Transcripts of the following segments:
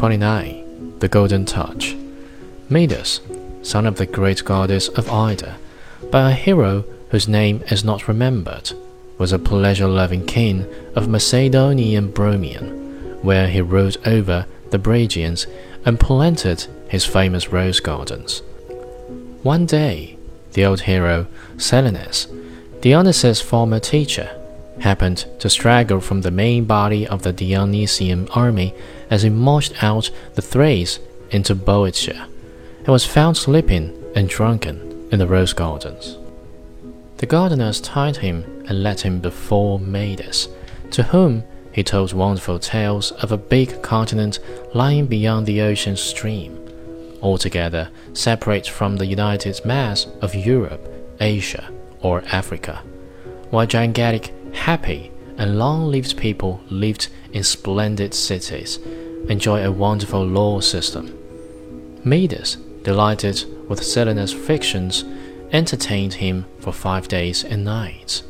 29. The Golden Touch. Midas, son of the great goddess of Ida, by a hero whose name is not remembered, was a pleasure loving king of Macedonian Bromium, where he ruled over the Brigians and planted his famous rose gardens. One day, the old hero, Silenus, Dionysus' former teacher, happened to straggle from the main body of the Dionysian army as it marched out the Thrace into Boeotia, and was found sleeping and drunken in the rose gardens. The gardeners tied him and led him before Midas, to whom he told wonderful tales of a big continent lying beyond the ocean stream, altogether separate from the united mass of Europe, Asia, or Africa, while gigantic happy and long lived people lived in splendid cities, enjoy a wonderful law system. Midas, delighted with Silenus' fictions, entertained him for five days and nights,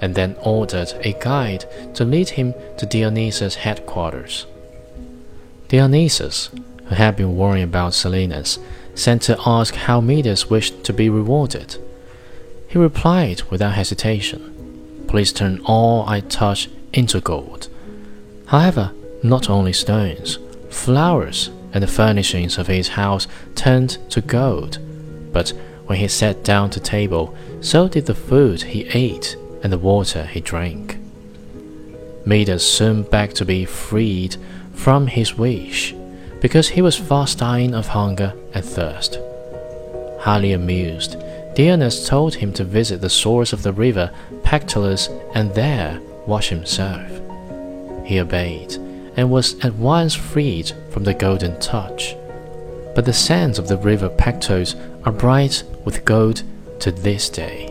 and then ordered a guide to lead him to Dionysus' headquarters. Dionysus, who had been worrying about Silenus, sent to ask how Midas wished to be rewarded. He replied without hesitation Please turn all I touch into gold. However, not only stones, flowers, and the furnishings of his house turned to gold, but when he sat down to table, so did the food he ate and the water he drank. Midas soon begged to be freed from his wish, because he was fast dying of hunger and thirst. Highly amused, Dionysus told him to visit the source of the river Pactolus and there wash himself. He obeyed and was at once freed from the golden touch. But the sands of the river Pactolus are bright with gold to this day.